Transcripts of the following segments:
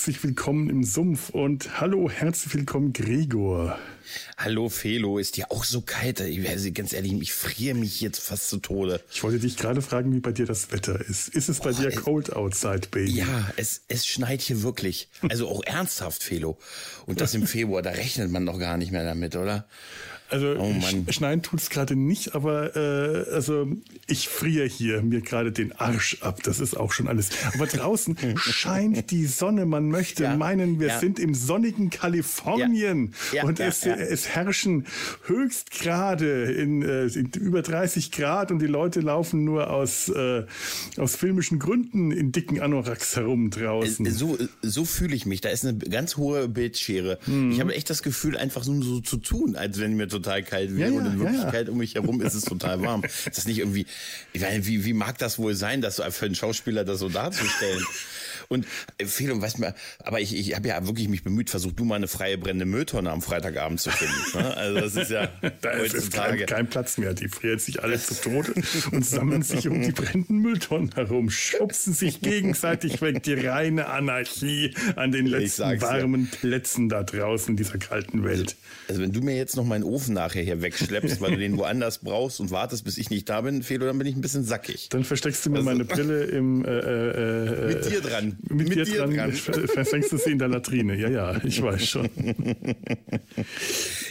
Herzlich willkommen im Sumpf und hallo, herzlich willkommen Gregor. Hallo Felo, ist dir auch so kalt? Ich, also ganz ehrlich, ich friere mich jetzt fast zu Tode. Ich wollte dich gerade fragen, wie bei dir das Wetter ist. Ist es bei oh, dir es, cold outside, Baby? Ja, es, es schneit hier wirklich. Also auch ernsthaft, Felo. Und das im Februar, da rechnet man doch gar nicht mehr damit, oder? Also oh schneien tut es gerade nicht, aber äh, also ich friere hier mir gerade den Arsch ab. Das ist auch schon alles. Aber draußen scheint die Sonne. Man möchte ja, meinen, wir ja. sind im sonnigen Kalifornien ja, und es, es herrschen Höchstgrade in, äh, in, über 30 Grad und die Leute laufen nur aus, äh, aus filmischen Gründen in dicken Anoraks herum draußen. Äh, so, so fühle ich mich. Da ist eine ganz hohe Bildschere. Mhm. Ich habe echt das Gefühl, einfach so, so zu tun, als wenn mir total kalt wäre ja, und in Wirklichkeit um mich herum ist es total warm. ist das nicht irgendwie, ich meine, wie, wie mag das wohl sein, das für einen Schauspieler das so darzustellen? Und Empfehlung, weißt du, aber ich, ich habe ja wirklich mich bemüht, versucht du mal eine freie brennende Mülltonne am Freitagabend zu finden. Ne? Also das ist ja da ist kein, kein, Platz mehr. Die frieren sich alle zu Tode und sammeln sich um die brennenden Mülltonnen herum, schubsen sich gegenseitig weg. Die reine Anarchie an den letzten warmen ja. Plätzen da draußen in dieser kalten Welt. Also wenn du mir jetzt noch meinen Ofen nachher hier wegschleppst, weil du den woanders brauchst und wartest, bis ich nicht da bin, Felo, dann bin ich ein bisschen sackig. Dann versteckst du mir also, meine Brille im äh, äh, äh, mit dir dran mit, mit dir, dir dran, dran. versenkst du sie in der Latrine. Ja, ja, ich weiß schon.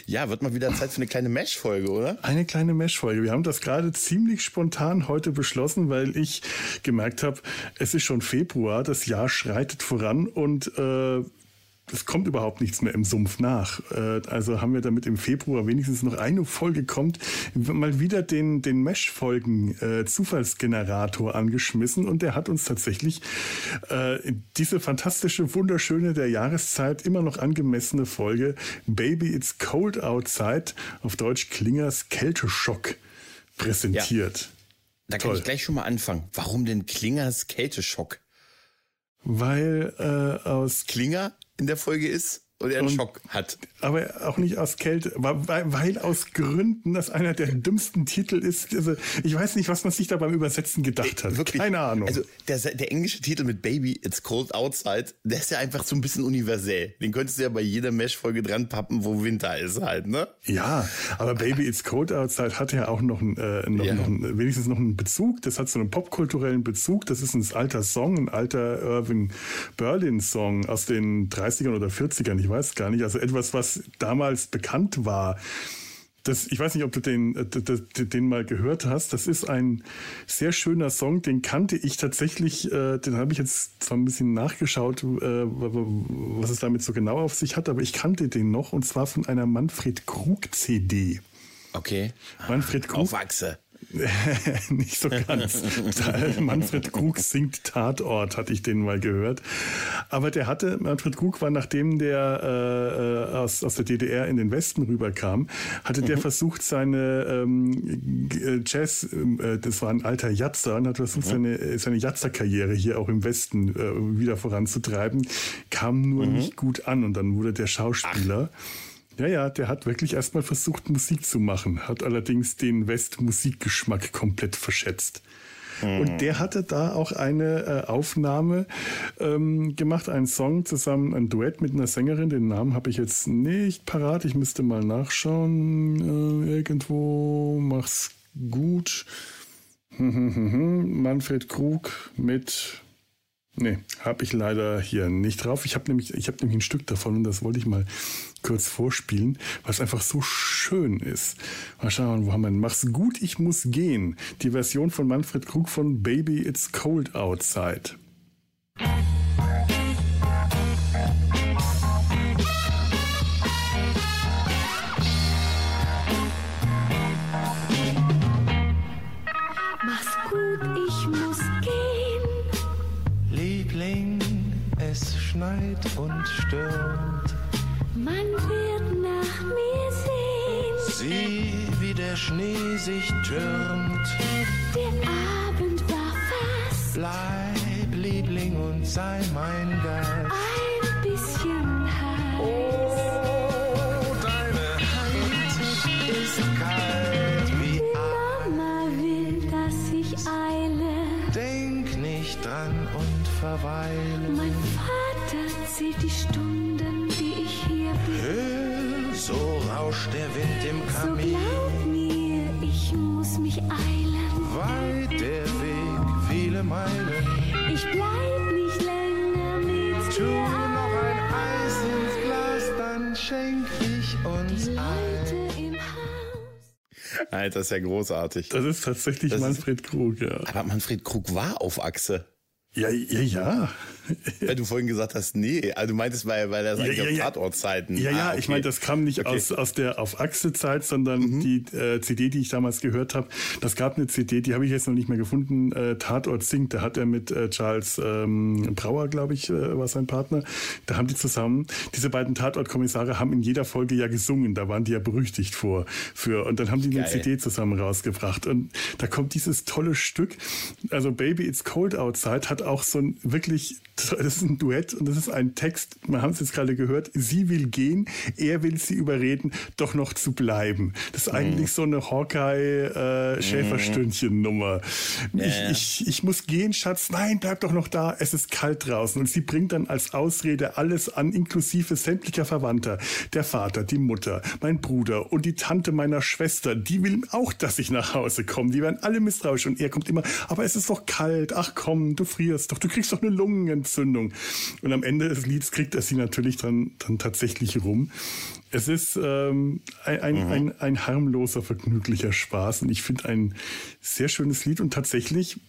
Ja, wird mal wieder Zeit für eine kleine Mesh-Folge, oder? Eine kleine Mesh-Folge. Wir haben das gerade ziemlich spontan heute beschlossen, weil ich gemerkt habe, es ist schon Februar, das Jahr schreitet voran und äh, es kommt überhaupt nichts mehr im Sumpf nach. Äh, also haben wir damit im Februar wenigstens noch eine Folge kommt, mal wieder den, den Mesh-Folgen äh, Zufallsgenerator angeschmissen und der hat uns tatsächlich äh, diese fantastische, wunderschöne der Jahreszeit immer noch angemessene Folge Baby It's Cold Outside, auf Deutsch Klingers Kälteschock präsentiert. Ja. Da kann Toll. ich gleich schon mal anfangen. Warum denn Klingers Kälteschock? Weil äh, aus Klinger in der Folge ist und er einen und, Schock hat. Aber auch nicht aus Kälte, weil, weil aus Gründen das einer der dümmsten Titel ist. Also ich weiß nicht, was man sich da beim Übersetzen gedacht hat. Wirklich, Keine Ahnung. Also der, der englische Titel mit Baby, It's Cold Outside, der ist ja einfach so ein bisschen universell. Den könntest du ja bei jeder Mesh-Folge dran pappen, wo Winter ist halt, ne? Ja, aber Baby, It's Cold Outside hat ja auch noch, äh, noch, ja. noch einen, wenigstens noch einen Bezug. Das hat so einen popkulturellen Bezug. Das ist ein alter Song, ein alter Irving Berlin-Song aus den 30ern oder 40ern. Ich weiß gar nicht. Also etwas, was damals bekannt war. Das, ich weiß nicht, ob du den, äh, den mal gehört hast. Das ist ein sehr schöner Song, den kannte ich tatsächlich, äh, den habe ich jetzt zwar ein bisschen nachgeschaut, äh, was es damit so genau auf sich hat, aber ich kannte den noch und zwar von einer Manfred Krug CD. Okay. Manfred Krug. Aufwachse. nicht so ganz. Manfred Krug singt Tatort, hatte ich den mal gehört. Aber der hatte, Manfred Krug war, nachdem der äh, aus, aus der DDR in den Westen rüberkam, hatte mhm. der versucht, seine ähm, Jazz, äh, das war ein alter Jatzer, und hat versucht, mhm. seine, seine Jatzer-Karriere hier auch im Westen äh, wieder voranzutreiben, kam nur mhm. nicht gut an und dann wurde der Schauspieler. Ach ja, ja, der hat wirklich erstmal versucht, Musik zu machen, hat allerdings den West-Musikgeschmack komplett verschätzt. Und der hatte da auch eine äh, Aufnahme ähm, gemacht, einen Song zusammen, ein Duett mit einer Sängerin. Den Namen habe ich jetzt nicht parat. Ich müsste mal nachschauen. Äh, irgendwo. Mach's gut. Manfred Krug mit Nee, habe ich leider hier nicht drauf. Ich habe nämlich, ich nämlich ein Stück davon und das wollte ich mal kurz vorspielen, es einfach so schön ist. Mal schauen, wo haben wir denn? Mach's gut, ich muss gehen. Die Version von Manfred Krug von Baby It's Cold Outside. Schnee sich türmt. Der Abend war fast. Bleib, Liebling, und sei mein Gast. Ein bisschen heiß. Oh, deine Hand ist kalt wie Mama will, dass ich eile. Denk nicht dran und verweile. Mein Vater zählt die Stunden, die ich hier bin. Hör, so rauscht der Wind im Kamin. So glaub mir, ich muss mich eilen. Weit der Weg, viele Meilen. Ich bleib nicht länger mit Tu dir noch ein Eis ins Glas, dann schenk ich uns Die ein. Im Haus. Alter, das ist ja großartig. Das ist tatsächlich Das ist- Manfred Krug, ja. Aber Manfred Krug war auf Achse. Ja, ja, ja. Weil du vorhin gesagt hast, nee, also du meintest, weil, weil das eigentlich ja, auf ja. Tatortzeiten. Ja, ja, Ah, ich okay. meine, das kam nicht Okay. Mhm. aus, aus der auf Achse-Zeit, sondern die äh, CD, die ich damals gehört habe, das gab eine CD, die habe ich jetzt noch nicht mehr gefunden, äh, Tatort singt, da hat er mit äh, Charles ähm, Brauer, glaube ich, äh, war sein Partner, da haben die zusammen, diese beiden Tatort-Kommissare haben in jeder Folge ja gesungen, da waren die ja berüchtigt vor, für, und dann haben die eine Geil. CD zusammen rausgebracht und da kommt dieses tolle Stück, also Baby It's Cold Outside hat auch so ein wirklich, das ist ein Duett und das ist ein Text, wir haben es jetzt gerade gehört, sie will gehen, er will sie überreden, doch noch zu bleiben. Das ist eigentlich so eine Hawkeye-Schäferstündchen-Nummer. Ja. Ich, ich, ich muss gehen, Schatz, nein, bleib doch noch da, es ist kalt draußen. Und sie bringt dann als Ausrede alles an, inklusive sämtlicher Verwandter. Der Vater, die Mutter, mein Bruder und die Tante meiner Schwester, die will auch, dass ich nach Hause komme. Die werden alle misstrauisch und er kommt immer, aber es ist doch kalt, ach komm, du frierst doch, du kriegst doch eine Lungenentzündung. Und am Ende des Lieds kriegt er sie natürlich dann, dann tatsächlich rum. Es ist ähm, ein, ein, ein, ein harmloser, vergnüglicher Spaß und ich finde ein sehr schönes Lied und tatsächlich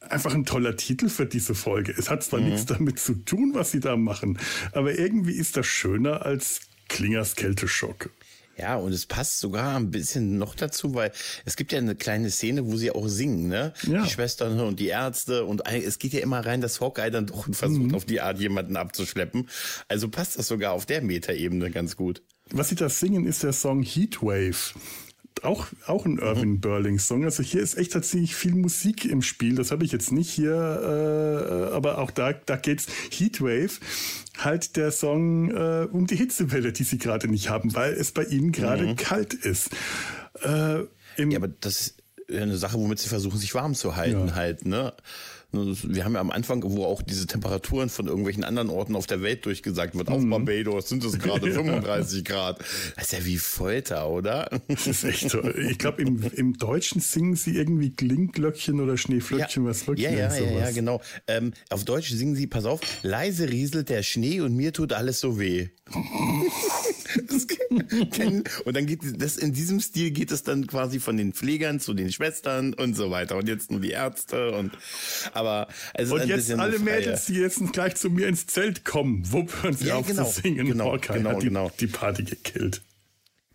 einfach ein toller Titel für diese Folge. Es hat zwar nichts damit zu tun, was sie da machen, aber irgendwie ist das schöner als Klingers Kälteschock. Ja, und es passt sogar ein bisschen noch dazu, weil es gibt ja eine kleine Szene, wo sie auch singen, ne? Ja. Die Schwestern und die Ärzte und es geht ja immer rein, dass Hawkeye dann doch versucht, auf die Art jemanden abzuschleppen. Also passt das sogar auf der Metaebene ganz gut. Was sie da singen, ist der Song Heatwave. Auch, auch ein Irving Berling Song. Also hier ist echt tatsächlich viel Musik im Spiel. Das habe ich jetzt nicht hier, äh, aber auch da, da geht's Heatwave. Halt der Song äh, um die Hitzewelle, die sie gerade nicht haben, weil es bei ihnen gerade kalt ist. Äh, Ja, aber das ist eine Sache, womit sie versuchen, sich warm zu halten Ja. halt, ne? Wir haben ja am Anfang, wo auch diese Temperaturen von irgendwelchen anderen Orten auf der Welt durchgesagt wird, auf Barbados sind es gerade 35 Grad. Das ist ja wie Folter, oder? Das ist echt toll. Ich glaube, im, im Deutschen singen sie irgendwie Klingglöckchen oder Schneeflöckchen, was wirklich ja, ja, ja, sowas. ja, genau. Ähm, auf Deutsch singen sie, pass auf, leise rieselt der Schnee und mir tut alles so weh. Und dann geht das in diesem Stil geht es dann quasi von den Pflegern zu den Schwestern und so weiter und jetzt nur die Ärzte und aber also Und jetzt alle Mädels, die jetzt gleich zu mir ins Zelt kommen, wupp, hören sie Ja, auf genau, zu singen. genau, Hawkeye genau, hat die, genau. die Party gekillt.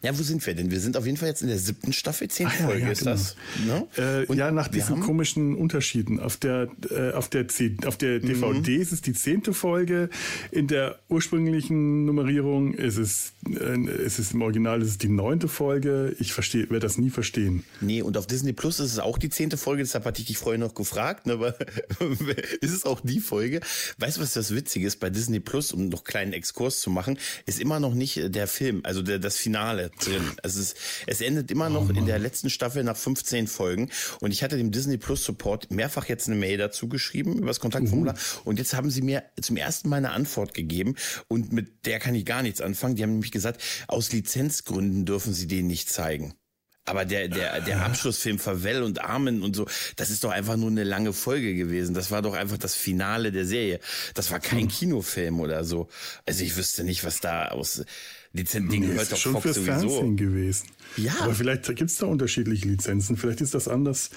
Ja, wo sind wir denn? Wir sind auf jeden Fall jetzt in der siebten Staffel, zehnte Ah, ja, Folge ja, ist genau. das. Ne? Äh, ja, nach diesen komischen Unterschieden. Auf der, äh, auf der, C auf der Mhm. DVD ist es die zehnte Folge. In der ursprünglichen Nummerierung ist es, äh, ist es im Original ist es die neunte Folge. Ich verstehe, werde das nie verstehen. Nee, und auf Disney Plus ist es auch die zehnte Folge, deshalb hatte ich dich vorher noch gefragt, ne, aber ist es auch die Folge? Weißt du, was das Witzige ist bei Disney Plus, um noch einen kleinen Exkurs zu machen, ist immer noch nicht der Film, also der, das Finale drin. Es, ist, es endet immer noch in der letzten Staffel nach 15 Folgen und ich hatte dem Disney Plus Support mehrfach jetzt eine Mail dazu geschrieben über das Kontaktformular und jetzt haben sie mir zum ersten Mal eine Antwort gegeben und mit der kann ich gar nichts anfangen. Die haben nämlich gesagt, aus Lizenzgründen dürfen sie den nicht zeigen. Aber der, der, der Abschlussfilm Favell und Armen und so, das ist doch einfach nur eine lange Folge gewesen. Das war doch einfach das Finale der Serie. Das war kein Kinofilm oder so. Also ich wüsste nicht, was da aus Lizenz, Nee, gehört ist doch schon Fox fürs sowieso. Fernsehen gewesen. Ja. Aber vielleicht gibt es da unterschiedliche Lizenzen. Vielleicht ist das anders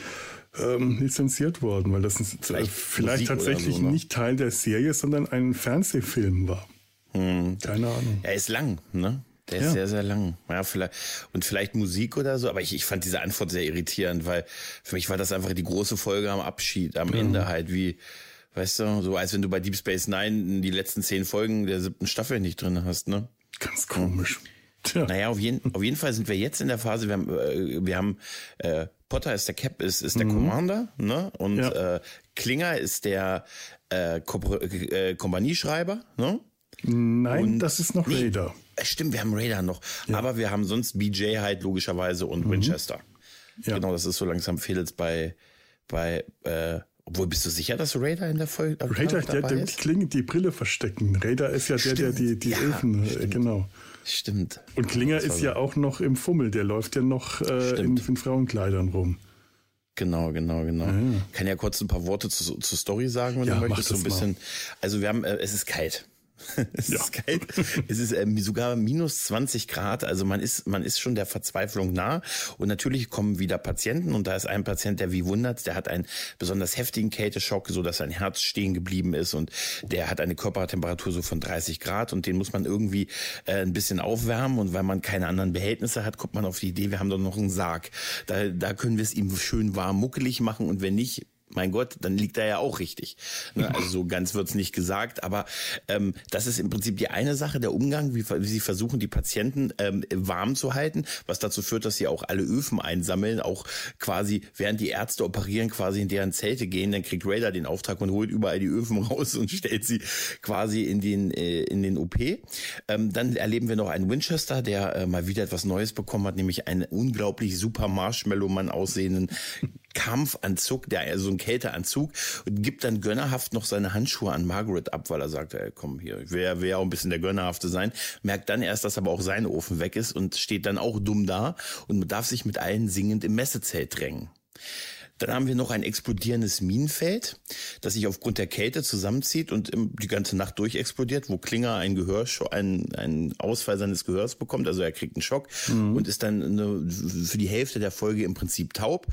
ähm, lizenziert worden, weil das Vielleicht vielleicht tatsächlich so, ne? nicht Teil der Serie, sondern ein Fernsehfilm war. Hm. Keine Ahnung. Er ist lang, ne? Der ist Ja. sehr, sehr lang. Ja, vielleicht, und vielleicht Musik oder so, aber ich, ich fand diese Antwort sehr irritierend, weil für mich war das einfach die große Folge am Abschied, am Ende halt, wie, weißt du, so als wenn du bei Deep Space Nine die letzten zehn Folgen der siebten Staffel nicht drin hast, ne? Ganz komisch. Tja. Naja, auf jeden, auf jeden Fall sind wir jetzt in der Phase, wir haben, äh, wir haben äh, Potter ist der Cap, ist, ist der Commander, ne? Und Mhm. Ja. äh, Klinger ist der äh, Ko äh, Kompanieschreiber, ne? Nein, das ist noch Nee. Raider. Äh, Stimmt, wir haben Raider noch. Aber wir haben sonst BJ halt logischerweise und Winchester. Mhm. Ja. Genau, das ist so langsam fehlt bei, bei äh, Obwohl, bist du sicher, dass Raider in der Folge Raider, der, der die Klinge, die Brille verstecken. Raider ist ja der, der die, die ja, Elfen, äh, stimmt. genau. Stimmt. Und Klinger ist ja auch noch im Fummel, der läuft ja noch äh, in, in Frauenkleidern rum. Genau, genau, genau. Ja. Kann ja kurz ein paar Worte zu, zur Story sagen, wenn Ja, du möchtest. So ein bisschen. mal. Also wir haben, äh, es ist kalt. es Ja. ist kalt. Es ist ähm, sogar minus 20 Grad. Also man ist, man ist schon der Verzweiflung nah. Und natürlich kommen wieder Patienten. Und da ist ein Patient, der wie wundert, der hat einen besonders heftigen Kälteschock, so dass sein Herz stehen geblieben ist. Und der hat eine Körpertemperatur so von 30 Grad. Und den muss man irgendwie äh, ein bisschen aufwärmen. Und weil man keine anderen Behältnisse hat, kommt man auf die Idee, wir haben doch noch einen Sarg. Da, da können wir es ihm schön warm muckelig machen. Und wenn nicht, mein Gott, dann liegt er ja auch richtig. Ne? Also so ganz wird's nicht gesagt, aber ähm, das ist im Prinzip die eine Sache, der Umgang, wie, wie sie versuchen, die Patienten ähm, warm zu halten, was dazu führt, dass sie auch alle Öfen einsammeln, auch quasi, während die Ärzte operieren, quasi in deren Zelte gehen, dann kriegt Raider den Auftrag und holt überall die Öfen raus und stellt sie quasi in den, äh, in den OP. Ähm, dann erleben wir noch einen Winchester, der äh, mal wieder etwas Neues bekommen hat, nämlich einen unglaublich super Marshmallow-Mann aussehenden Kampfanzug, der also ein Kälteanzug und gibt dann gönnerhaft noch seine Handschuhe an Margaret ab, weil er sagt, ey, komm hier, ich will, will auch ein bisschen der Gönnerhafte sein. Merkt dann erst, dass aber auch sein Ofen weg ist und steht dann auch dumm da und darf sich mit allen singend im Messezelt drängen. Dann haben wir noch ein explodierendes Minenfeld, das sich aufgrund der Kälte zusammenzieht und die ganze Nacht durch explodiert, wo Klinger ein Gehör, einen, einen Ausfall seines Gehörs bekommt. Also er kriegt einen Schock und ist dann eine, für die Hälfte der Folge im Prinzip taub.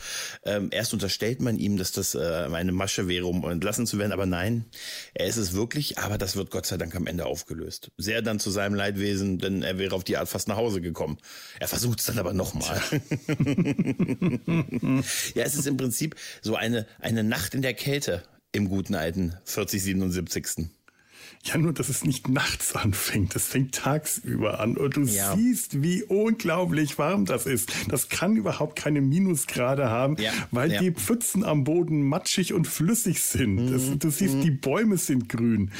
Ähm, erst unterstellt man ihm, dass das äh, eine Masche wäre, um entlassen zu werden, aber nein, er ist es wirklich, aber das wird Gott sei Dank am Ende aufgelöst. Sehr dann zu seinem Leidwesen, denn er wäre auf die Art fast nach Hause gekommen. Er versucht es dann aber nochmal. Ja, es ist im Prinzip so eine, eine Nacht in der Kälte im guten alten 4077. Ja, nur, dass es nicht nachts anfängt. Es fängt tagsüber an. Und du Ja. siehst, wie unglaublich warm das ist. Das kann überhaupt keine Minusgrade haben, Ja, weil ja. die Pfützen am Boden matschig und flüssig sind. Das, du siehst, die Bäume sind grün.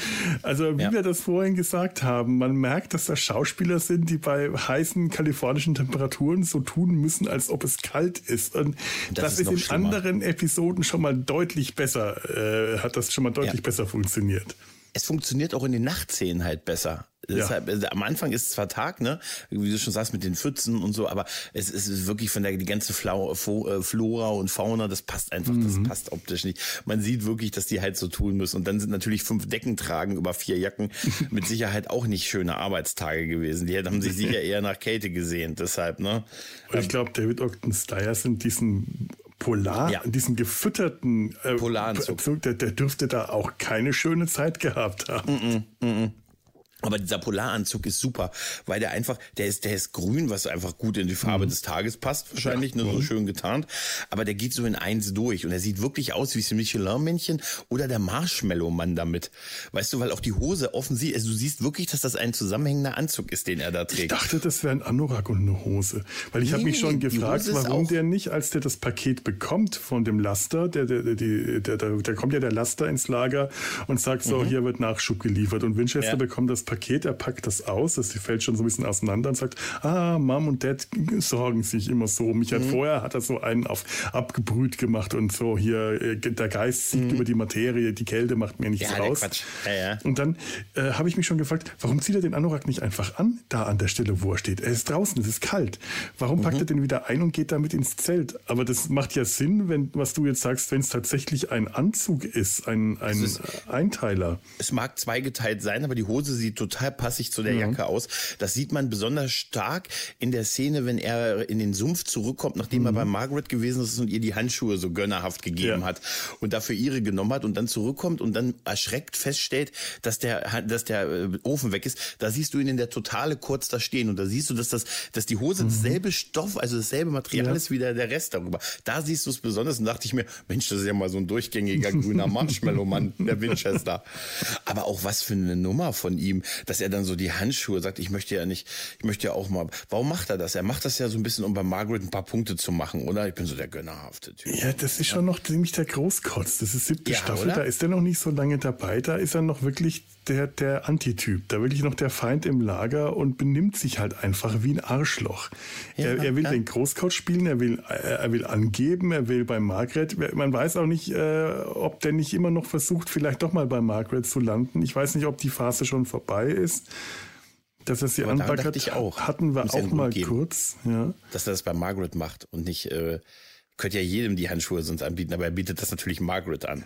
Also, wie wir das vorhin gesagt haben, man merkt, dass das Schauspieler sind, die bei heißen kalifornischen Temperaturen so tun müssen, als ob es kalt ist. Und Das das, ist in schlimmer. anderen Episoden schon mal deutlich besser, äh, hat das schon mal deutlich besser funktioniert. Es funktioniert auch in den Nachtszenen halt besser. Deshalb, also am Anfang ist es zwar Tag, ne, wie du schon sagst, mit den Pfützen und so, aber es ist wirklich von der die ganze Flau, äh, Flora und Fauna, das passt einfach, das passt optisch nicht. Man sieht wirklich, dass die halt so tun müssen. Und dann sind natürlich fünf Decken tragen über vier Jacken mit Sicherheit auch nicht schöne Arbeitstage gewesen. Die haben sich sicher eher nach Kälte gesehnt, deshalb, ne. Und ich glaube, David Ogden Stiers in diesem Polar, Ja. in diesem gefütterten äh, Polaranzug. Anzug, der, der dürfte da auch keine schöne Zeit gehabt haben. Aber dieser Polaranzug ist super, weil der einfach, der ist, der ist grün, was einfach gut in die Farbe des Tages passt, wahrscheinlich, ne, so schön getarnt. Aber der geht so in eins durch und er sieht wirklich aus wie das Michelin-Männchen oder der Marshmallow-Mann damit. Weißt du, weil auch die Hose offensichtlich, also du siehst wirklich, dass das ein zusammenhängender Anzug ist, den er da Ich trägt. dachte, das wäre ein Anorak und eine Hose. Weil ich habe Nee, mich schon die gefragt, warum der nicht, als der das Paket bekommt von dem Laster, der, der, der, der, der, der kommt ja der Laster ins Lager und sagt so, hier wird Nachschub geliefert. Und Winchester Mhm. Ja. bekommt das Paket, er packt das aus, das fällt schon so ein bisschen auseinander und sagt, ah, Mom und Dad sorgen sich immer so. um Mich Mhm. hat vorher hat er so einen auf abgebrüht gemacht und so hier, äh, der Geist siegt über die Materie, die Kälte macht mir nichts Mhm. Ja. Quatsch. Ja, ja. Und dann äh, habe ich mich schon gefragt, warum zieht er den Anorak nicht einfach an, da an der Stelle, wo er steht? Er ist draußen, es ist kalt. Warum packt er den wieder ein und geht damit ins Zelt? Aber das macht ja Sinn, wenn, was du jetzt sagst, wenn es tatsächlich ein Anzug ist, ein, ein ist- Einteiler. Es mag zweigeteilt sein, aber die Hose sieht total passig zu der Jacke aus. Das sieht man besonders stark in der Szene, wenn er in den Sumpf zurückkommt, nachdem er bei Margaret gewesen ist und ihr die Handschuhe so gönnerhaft gegeben Ja. hat und dafür ihre genommen hat und dann zurückkommt und dann erschreckt feststellt, dass der, dass der äh, Ofen weg ist. Da siehst du ihn in der Totale kurz da stehen und da siehst du, dass das, dass die Hose dasselbe Stoff, also dasselbe Material Ja. ist wie der, der Rest darüber. Da siehst du es besonders und dachte ich mir, Mensch, das ist ja mal so ein durchgängiger grüner Marshmallow-Mann, der Winchester. Aber auch was für eine Nummer von ihm. Dass er dann so die Handschuhe sagt, ich möchte ja nicht, ich möchte ja auch mal. Warum macht er das? Er macht das ja so ein bisschen, um bei Margaret ein paar Punkte zu machen, oder? Ich bin so der gönnerhafte Typ. Ja, das ist schon noch ziemlich der Großkotz. Das ist siebte Ja, Staffel, oder? da ist er noch nicht so lange dabei. Da ist er noch wirklich der, der Antityp, da wirklich noch der Feind im Lager und benimmt sich halt einfach wie ein Arschloch. Ja, er, er will ja. den Großkotz spielen, er will, er will angeben, er will bei Margaret. Man weiß auch nicht, äh, ob der nicht immer noch versucht, vielleicht doch mal bei Margaret zu landen. Ich weiß nicht, ob die Phase schon vorbei ist. Dass er sie auch. hatten wir auch mal geben. kurz. Ja. Dass er das bei Margaret macht und nicht, äh, könnte ja jedem die Handschuhe sonst anbieten, aber er bietet das natürlich Margaret an.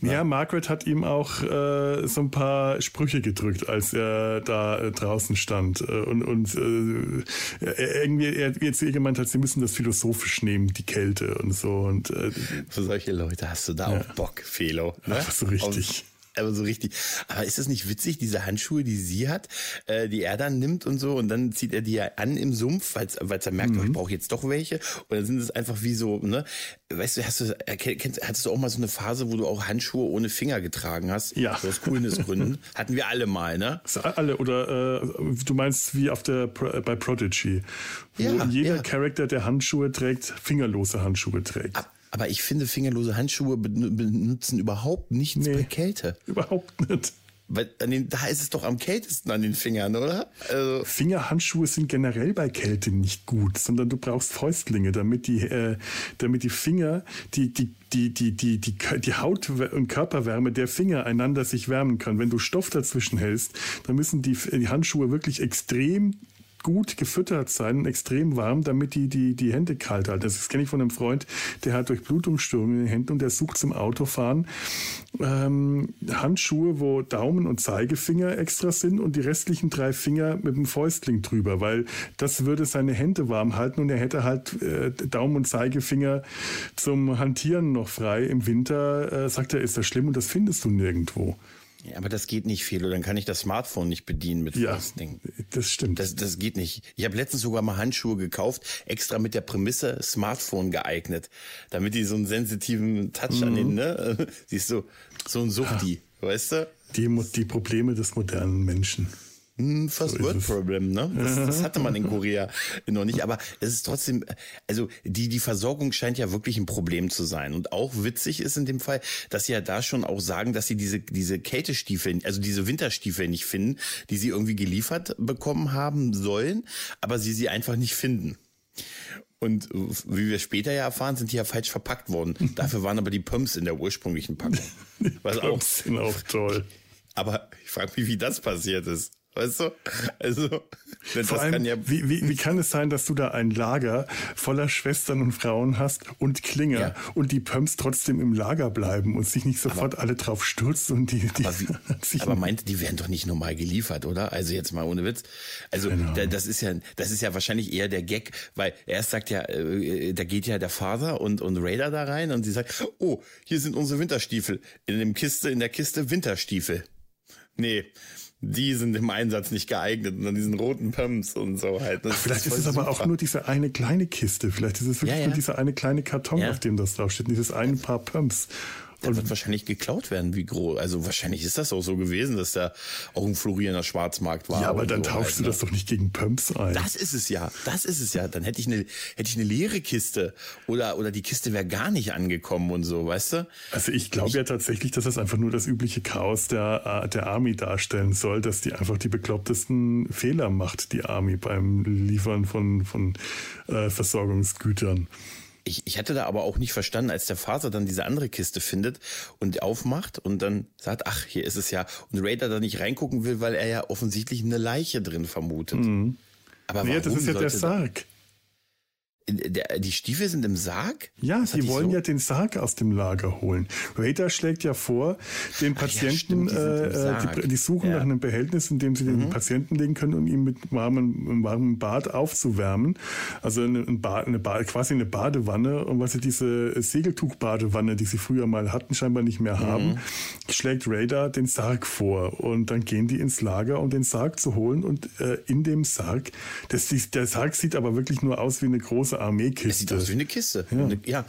Ja, Margaret hat ihm auch äh, so ein paar Sprüche gedrückt, als er da äh, draußen stand. Äh, und und äh, er, irgendwie, er ihr gemeint hat, sie müssen das philosophisch nehmen, die Kälte und so. Und äh, Für solche Leute hast du da auch Bock, Felo. Ne? Ach, so richtig. Aber so richtig. Aber ist das nicht witzig, diese Handschuhe, die sie hat, äh, die er dann nimmt und so, und dann zieht er die ja an im Sumpf, weil er merkt, oh, ich brauche jetzt doch welche. Und dann sind es einfach wie so, ne? Weißt du, hast du, äh, kennst, hattest du auch mal so eine Phase, wo du auch Handschuhe ohne Finger getragen hast? Ja. So aus Coolness-Gründen. Hatten wir alle mal, ne? alle, oder äh, du meinst wie auf der äh, bei Prodigy, wo Ja, jeder ja. Charakter, der Handschuhe trägt, fingerlose Handschuhe trägt. Aber ich finde, fingerlose Handschuhe ben- benutzen überhaupt nichts Nee. bei Kälte. Überhaupt nicht. Weil an den, da ist es doch am kältesten an den Fingern, oder? Also, Fingerhandschuhe sind generell bei Kälte nicht gut, sondern du brauchst Fäustlinge, damit die, äh, damit die Finger, die, die, die, die, die, die, die Haut- und Körperwärme der Finger einander sich wärmen kann. Wenn du Stoff dazwischen hältst, dann müssen die, die Handschuhe wirklich extrem gut gefüttert sein extrem warm, damit die, die, die Hände kalt halten. Das kenne ich von einem Freund, der hat Durchblutungsstörungen in den Händen und der sucht zum Autofahren ähm, Handschuhe, wo Daumen und Zeigefinger extra sind und die restlichen drei Finger mit dem Fäustling drüber, weil das würde seine Hände warm halten und er hätte halt äh, Daumen und Zeigefinger zum Hantieren noch frei. Im Winter, äh, sagt er, ist das schlimm und das findest du nirgendwo. Ja, aber das geht nicht viel. Oder dann kann ich das Smartphone nicht bedienen mit Ja, Faustding. das stimmt. Das, das geht nicht. Ich habe letztens sogar mal Handschuhe gekauft, extra mit der Prämisse Smartphone geeignet, damit die so einen sensitiven Touch an Mhm. den, ne? Siehst du, so ein Suchti, weißt du? die, die Probleme des modernen Menschen. Hm, First ist World. Problem, ne? Das, das hatte man in Korea noch nicht, aber es ist trotzdem, also die, die Versorgung scheint ja wirklich ein Problem zu sein. Und auch witzig ist in dem Fall, dass sie ja da schon auch sagen, dass sie diese, diese Kältestiefel, also diese Winterstiefel nicht finden, die sie irgendwie geliefert bekommen haben sollen, aber sie sie einfach nicht finden. Und wie wir später ja erfahren, sind die ja falsch verpackt worden. Dafür waren aber die Pumps in der ursprünglichen Packung. Was auch, Pumps sind auch toll. aber ich frage mich, wie das passiert ist. Weißt du? Also, Vor allem, kann ja. wie, wie, wie kann es sein, dass du da ein Lager voller Schwestern und Frauen hast und Klinger Ja. und die Pumps trotzdem im Lager bleiben und sich nicht sofort alle drauf stürzen und die, die Aber, wie, aber meint, die werden doch nicht normal geliefert, oder? Also jetzt mal ohne Witz. Also Keine da, das ist ja, das ist ja wahrscheinlich eher der Gag, weil erst sagt ja, äh, da geht ja der Vater und und Raider da rein und sie sagt, oh, hier sind unsere Winterstiefel in dem Kiste, in der Kiste Winterstiefel. Nee. Die sind im Einsatz nicht geeignet und dann diesen roten Pumps und so halt. Das Vielleicht ist voll es aber auch nur diese eine kleine Kiste. Vielleicht ist es wirklich Ja, ja. nur dieser eine kleine Karton, Ja. auf dem das draufsteht. Dieses eine Paar Pumps. Da wird wahrscheinlich geklaut werden, wie groß. Also wahrscheinlich ist das auch so gewesen, dass da auch ein florierender Schwarzmarkt war. Ja, aber dann so tauschst du ne? das doch nicht gegen Pumps ein. Das ist es ja. Das ist es ja. Dann hätte ich eine, hätte ich eine leere Kiste. Oder, oder die Kiste wäre gar nicht angekommen und so, weißt du? Also ich glaube ja tatsächlich, dass das einfach nur das übliche Chaos der, äh, der Army darstellen soll, dass die einfach die beklopptesten Fehler macht, die Army beim Liefern von, von äh, Versorgungsgütern. Ich, ich hatte da aber auch nicht verstanden, als der Vater dann diese andere Kiste findet und aufmacht und dann sagt, ach, hier ist es ja. Und Raider da nicht reingucken will, weil er ja offensichtlich eine Leiche drin vermutet. Aber Nee, warum das ist ja der Sarg. Die Stiefel sind im Sarg? Ja, hatte die wollen so- ja den Sarg aus dem Lager holen. Raider schlägt ja vor, den Ach ja, Patienten, stimmt, die äh, die, die suchen Ja. Mhm. nach einem Behältnis, in dem sie den Patienten legen können, um ihn mit warmem, einem warmen Bad aufzuwärmen. Also eine, eine Bad, quasi eine Badewanne. Und weil sie diese Segeltuchbadewanne, die sie früher mal hatten, scheinbar nicht mehr Mhm. haben, schlägt Raider den Sarg vor. Und dann gehen die ins Lager, um den Sarg zu holen. Und äh, in dem Sarg, das, der Sarg sieht aber wirklich nur aus wie eine große Es sieht Armeekiste. aus wie eine Kiste. Ja. Ja.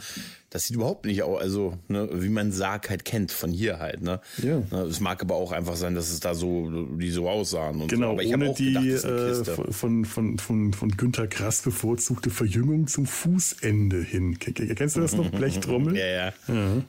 Das sieht überhaupt nicht aus, also ne, wie man Sarg halt kennt von hier halt. Ne? Ja. Ne, Es mag aber auch einfach sein, dass es da so, die so aussahen. Und Genau, so. Aber ich ohne auch die gedacht, äh, von, von, von, von Günter Grass bevorzugte Verjüngung zum Fußende hin. Kennst du das noch? Blechtrommel? Ja, ja.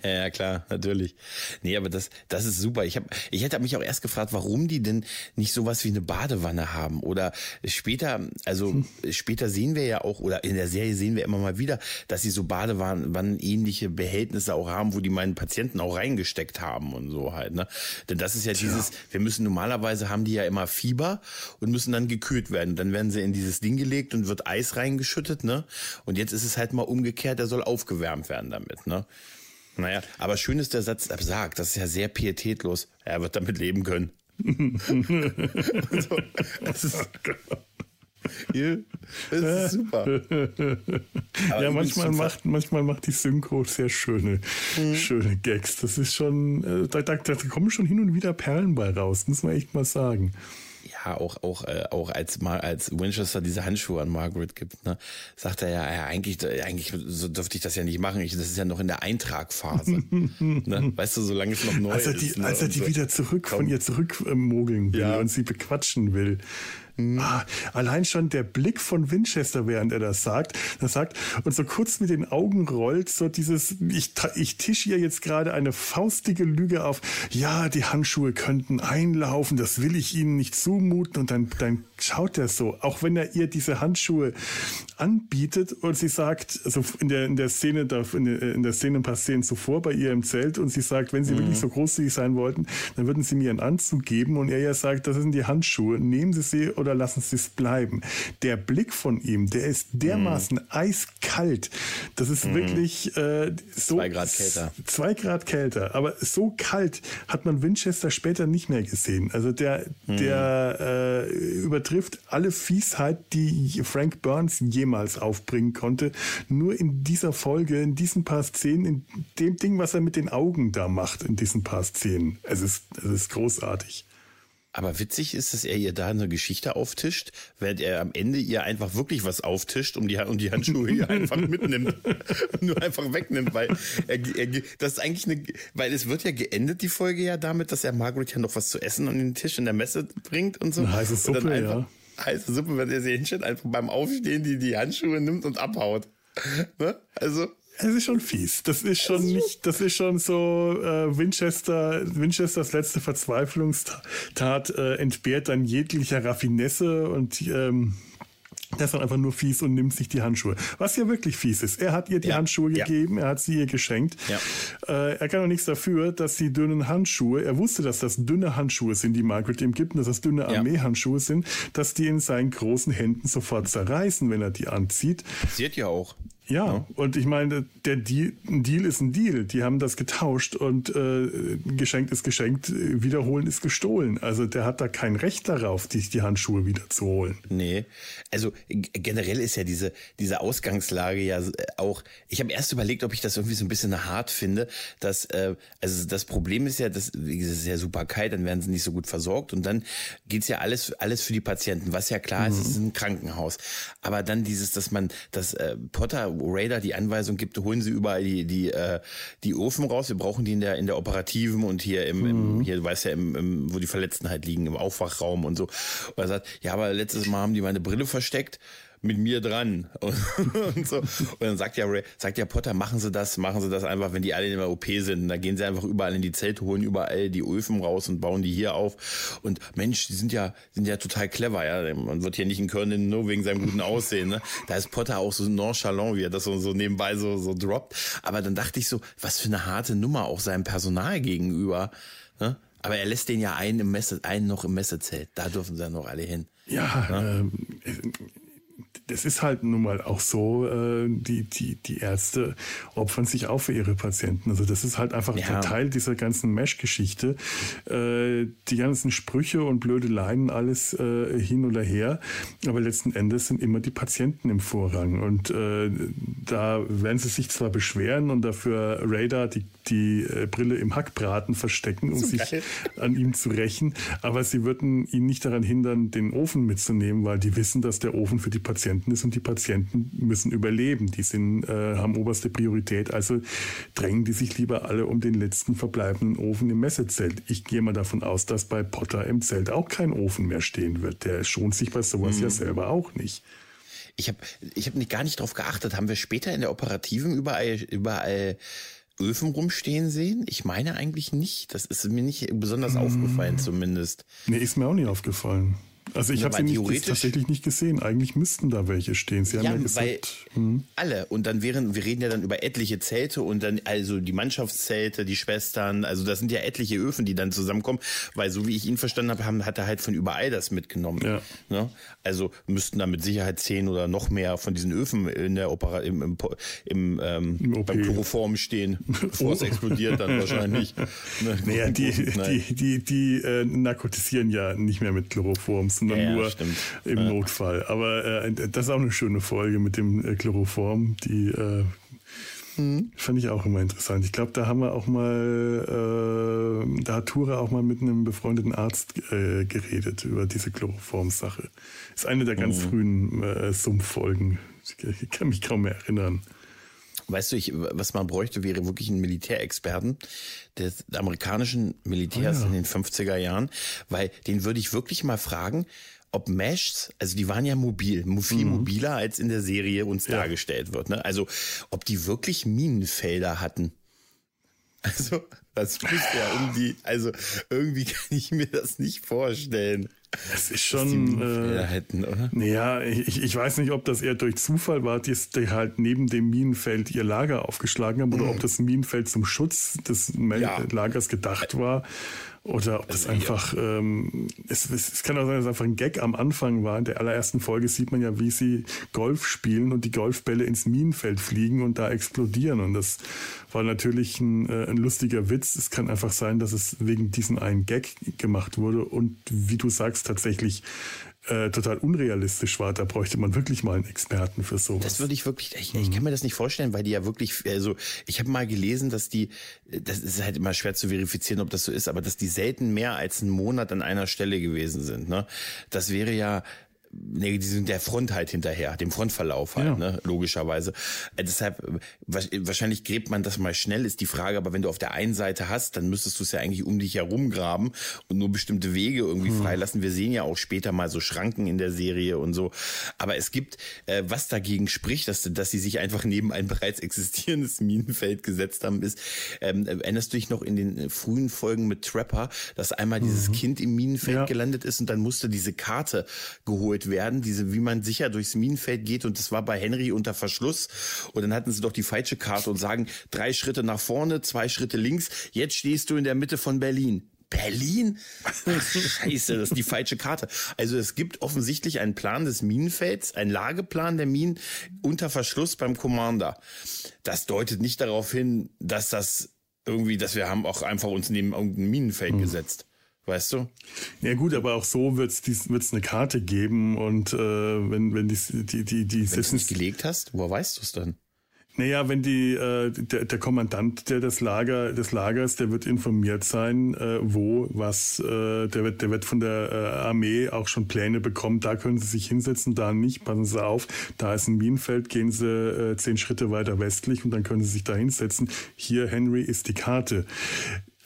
ja, ja, klar, natürlich. Nee, aber das, das ist super. Ich, hab, ich hätte mich auch erst gefragt, warum die denn nicht sowas wie eine Badewanne haben. Oder später, also später sehen wir ja auch, oder in der Serie sehen wir immer mal wieder, dass sie so Badewannen ähnliche Behältnisse auch haben, wo die meinen Patienten auch reingesteckt haben und so halt. Ne? Denn das ist ja dieses, wir müssen normalerweise haben die ja immer Fieber und müssen dann gekühlt werden. Dann werden sie in dieses Ding gelegt und wird Eis reingeschüttet, ne? Und jetzt ist es halt mal umgekehrt, der soll aufgewärmt werden damit, ne? Naja, aber schön ist der Satz sagt, das ist ja sehr pietätlos. Er wird damit leben können. so, das ist, ja, das ist super. Aber ja, manchmal macht, manchmal macht die Synchro sehr schöne, Mhm. schöne Gags. Das ist schon, äh, da, da, da kommen schon hin und wieder Perlen bei raus, muss man echt mal sagen. Ja, auch, auch, äh, auch als mal als Winchester diese Handschuhe an Margaret gibt, ne, sagt er ja, ja eigentlich, eigentlich so dürfte ich das ja nicht machen. Ich, das ist ja noch in der Eintragphase. ne? Weißt du, solange es noch neu Als er die, ist. ne, als er die wieder zurück von ihr zurückmogeln will Ja. und sie bequatschen will. Ah, allein schon der Blick von Winchester, während er das sagt, das sagt und so kurz mit den Augen rollt, so dieses, ich, ich tisch ihr jetzt gerade eine faustige Lüge auf, ja, die Handschuhe könnten einlaufen, das will ich ihnen nicht zumuten. Und dann, dann schaut er so, auch wenn er ihr diese Handschuhe anbietet und sie sagt, also in der, in der Szene, da, in der, in der Szene ein paar Szenen zuvor bei ihr im Zelt und sie sagt, wenn sie wirklich so großzügig sein wollten, dann würden sie mir einen Anzug geben. Und er ja sagt, das sind die Handschuhe, nehmen Sie sie oder lassen Sie es bleiben. Der Blick von ihm, der ist dermaßen eiskalt, das ist wirklich äh, so Zwei Grad kälter. Zwei Grad kälter, aber so kalt hat man Winchester später nicht mehr gesehen. Also der, der äh, übertrifft alle Fiesheit, die Frank Burns jemals aufbringen konnte. Nur in dieser Folge, in diesen paar Szenen, in dem Ding, was er mit den Augen da macht, in diesen paar Szenen. Es ist, es ist großartig. Aber witzig ist, dass er ihr da eine Geschichte auftischt, während er am Ende ihr einfach wirklich was auftischt und die, und die Handschuhe hier einfach mitnimmt. Nur einfach wegnimmt, weil er, er, das ist eigentlich eine, weil es wird ja geendet, die Folge ja damit, dass er Margaret ja noch was zu essen an den Tisch in der Messe bringt und so. Eine heiße und dann Suppe, einfach, ja. Heiße Suppe, wenn er sie hinstellt, einfach beim Aufstehen die, die Handschuhe nimmt und abhaut. Ne? Also, Es ist schon fies. Das ist schon nicht, das ist schon so äh, Winchester, Winchesters letzte Verzweiflungstat äh, entbehrt dann jeglicher Raffinesse und ähm, der ist dann einfach nur fies und nimmt sich die Handschuhe. Was ja wirklich fies ist. Er hat ihr die Ja, Handschuhe ja. gegeben, er hat sie ihr geschenkt. Ja. Äh, er kann auch nichts dafür, dass die dünnen Handschuhe, er wusste, dass das dünne Handschuhe sind, die Margaret ihm gibt, und dass das dünne. Armeehandschuhe sind, dass die in seinen großen Händen sofort zerreißen, wenn er die anzieht. passiert ja auch. Ja, und ich meine, der Deal, ein Deal ist ein Deal. Die haben das getauscht und äh, geschenkt ist geschenkt, wiederholen ist gestohlen. Also der hat da kein Recht darauf, die, die Handschuhe wieder zu holen. Nee, also generell ist ja diese, diese Ausgangslage ja äh, auch, ich habe erst überlegt, ob ich das irgendwie so ein bisschen hart finde, dass, äh, also das Problem ist ja, dass, es ist ja super kalt, dann werden sie nicht so gut versorgt und dann geht's ja alles, alles für die Patienten, was ja klar ist, es ist ein Krankenhaus. Aber dann dieses, dass man, dass äh, Potter Raider die Anweisung gibt, holen sie überall die, die, äh, die Ofen raus, wir brauchen die in der, in der operativen und hier im, im hier, du weißt ja, im, im, wo die Verletzten halt liegen, im Aufwachraum und so. Und er sagt, ja, aber letztes Mal haben die meine Brille versteckt mit mir dran und, und so. Und dann sagt ja Ray, sagt ja Potter, machen Sie das, machen Sie das einfach, wenn die alle in der OP sind. Da gehen Sie einfach überall in die Zelte, holen überall die Öfen raus und bauen die hier auf. Und Mensch, die sind ja, sind ja total clever, ja. Man wird hier nicht in Köln nur wegen seinem guten Aussehen, ne. Da ist Potter auch so nonchalant, wie er das so, so nebenbei so, so droppt. Aber dann dachte ich so, was für eine harte Nummer auch seinem Personal gegenüber, ne. Aber er lässt den ja einen im Messe, einen noch im Messezelt. Da dürfen sie ja noch alle hin. Ja, ähm, das ist halt nun mal auch so, äh, die, die, die Ärzte opfern sich auch für ihre Patienten. Also das ist halt einfach Ja. der Teil dieser ganzen Mesh-Geschichte. Äh, die ganzen Sprüche und blöde Leiden, alles äh, hin oder her. Aber letzten Endes sind immer die Patienten im Vorrang. Und äh, da werden sie sich zwar beschweren und dafür Radar die, die äh, Brille im Hackbraten verstecken, um So sich geil. an ihm zu rächen. Aber sie würden ihn nicht daran hindern, den Ofen mitzunehmen, weil die wissen, dass der Ofen für die Patienten Patienten ist und die Patienten müssen überleben. Die sind, äh, haben oberste Priorität, also drängen die sich lieber alle um den letzten verbleibenden Ofen im Messezelt. Ich gehe mal davon aus, dass bei Potter im Zelt auch kein Ofen mehr stehen wird. Der schont sich bei sowas mhm. ja selber auch nicht. Ich habe ich hab nicht, gar nicht drauf geachtet. Haben wir später in der Operativen überall, überall Öfen rumstehen sehen? Ich meine eigentlich nicht. Das ist mir nicht besonders mmh. aufgefallen zumindest. Nee, ist mir auch nicht aufgefallen. Also ich habe sie nicht, tatsächlich nicht gesehen. Eigentlich müssten da welche stehen. Sie haben ja, gesagt, hm. alle. Und dann wären, wir reden ja dann über etliche Zelte und dann also die Mannschaftszelte, die Schwestern. Also das sind ja etliche Öfen, die dann zusammenkommen. Weil so wie ich ihn verstanden habe, haben, hat er halt von überall das mitgenommen. Ja. Ne? Also müssten da mit Sicherheit zehn oder noch mehr von diesen Öfen in der Opera im, im, im, ähm, Im beim Chloroform stehen, bevor es explodiert dann wahrscheinlich. Ne? Naja, die, die, die, die, äh, narkotisieren ja nicht mehr mit Chloroform sondern ja, nur stimmt. im ja. Notfall. Aber äh, das ist auch eine schöne Folge mit dem äh, Chloroform, die äh, mhm. fand ich auch immer interessant. Ich glaube, da haben wir auch mal, äh, da hat Tura auch mal mit einem befreundeten Arzt äh, geredet über diese Chloroform-Sache. Ist eine der ganz mhm. frühen äh, Sumpffolgen. Ich kann mich kaum mehr erinnern. Weißt du, ich, was man bräuchte, wäre wirklich ein Militärexperten des amerikanischen Militärs oh ja. in den 50er Jahren, weil den würde ich wirklich mal fragen, ob Meshs, also die waren ja mobil, viel mhm. mobiler als in der Serie uns ja. dargestellt wird. Ne? Also ob die wirklich Minenfelder hatten. Also das muss ja irgendwie, also irgendwie kann ich mir das nicht vorstellen. Das ist schon. Äh, hätten, oder? Naja, ich, ich weiß nicht, ob das eher durch Zufall war, dass die halt neben dem Minenfeld ihr Lager aufgeschlagen haben oder mhm. ob das Minenfeld zum Schutz des ja. Lagers gedacht war. Oder ob das einfach, ähm, es, es, kann auch sein, dass es einfach ein Gag am Anfang war. In der allerersten Folge sieht man ja, wie sie Golf spielen und die Golfbälle ins Minenfeld fliegen und da explodieren. Und das war natürlich ein, äh, ein lustiger Witz. Es kann einfach sein, dass es wegen diesem einen Gag gemacht wurde und wie du sagst, tatsächlich äh, total unrealistisch war. Da bräuchte man wirklich mal einen Experten für sowas. Das würde ich wirklich, ich, ich kann mir das nicht vorstellen, weil die ja wirklich, also ich habe mal gelesen, dass die, das ist halt immer schwer zu verifizieren, ob das so ist, aber dass die selten mehr als einen Monat an einer Stelle gewesen sind. Ne? Das wäre ja nee, die sind der Front halt hinterher, dem Frontverlauf halt, ja. ne, logischerweise. Äh, deshalb, äh, wahrscheinlich gräbt man das mal schnell, ist die Frage, aber wenn du auf der einen Seite hast, dann müsstest du es ja eigentlich um dich herum graben und nur bestimmte Wege irgendwie hm. freilassen. Wir sehen ja auch später mal so Schranken in der Serie und so. Aber es gibt, äh, was dagegen spricht, dass, dass sie sich einfach neben ein bereits existierendes Minenfeld gesetzt haben, ist, ähm, erinnerst du dich noch in den äh, frühen Folgen mit Trapper, dass einmal mhm. dieses Kind im Minenfeld ja. gelandet ist und dann musste diese Karte geholt geholt werden, diese, wie man sicher durchs Minenfeld geht und das war bei Henry unter Verschluss und dann hatten sie doch die falsche Karte und sagen, drei Schritte nach vorne, zwei Schritte links, jetzt stehst du in der Mitte von Berlin. Berlin? Scheiße, das ist die falsche Karte. Also es gibt offensichtlich einen Plan des Minenfelds, einen Lageplan der Minen unter Verschluss beim Commander. Das deutet nicht darauf hin, dass das irgendwie, dass wir haben auch einfach uns neben irgendein Minenfeld hm. gesetzt. Weißt du? Ja gut, aber auch so wird es eine Karte geben und äh, wenn, wenn die, die, die, die Wenn du nicht gelegt hast, woher weißt du es dann? Naja, wenn die, äh, der, der Kommandant der des Lager des Lagers, der wird informiert sein, äh, wo was, äh, der wird, der wird von der äh, Armee auch schon Pläne bekommen. Da können sie sich hinsetzen, da nicht. Passen Sie auf, da ist ein Minenfeld, gehen Sie äh, zehn Schritte weiter westlich und dann können Sie sich da hinsetzen. Hier Henry ist die Karte.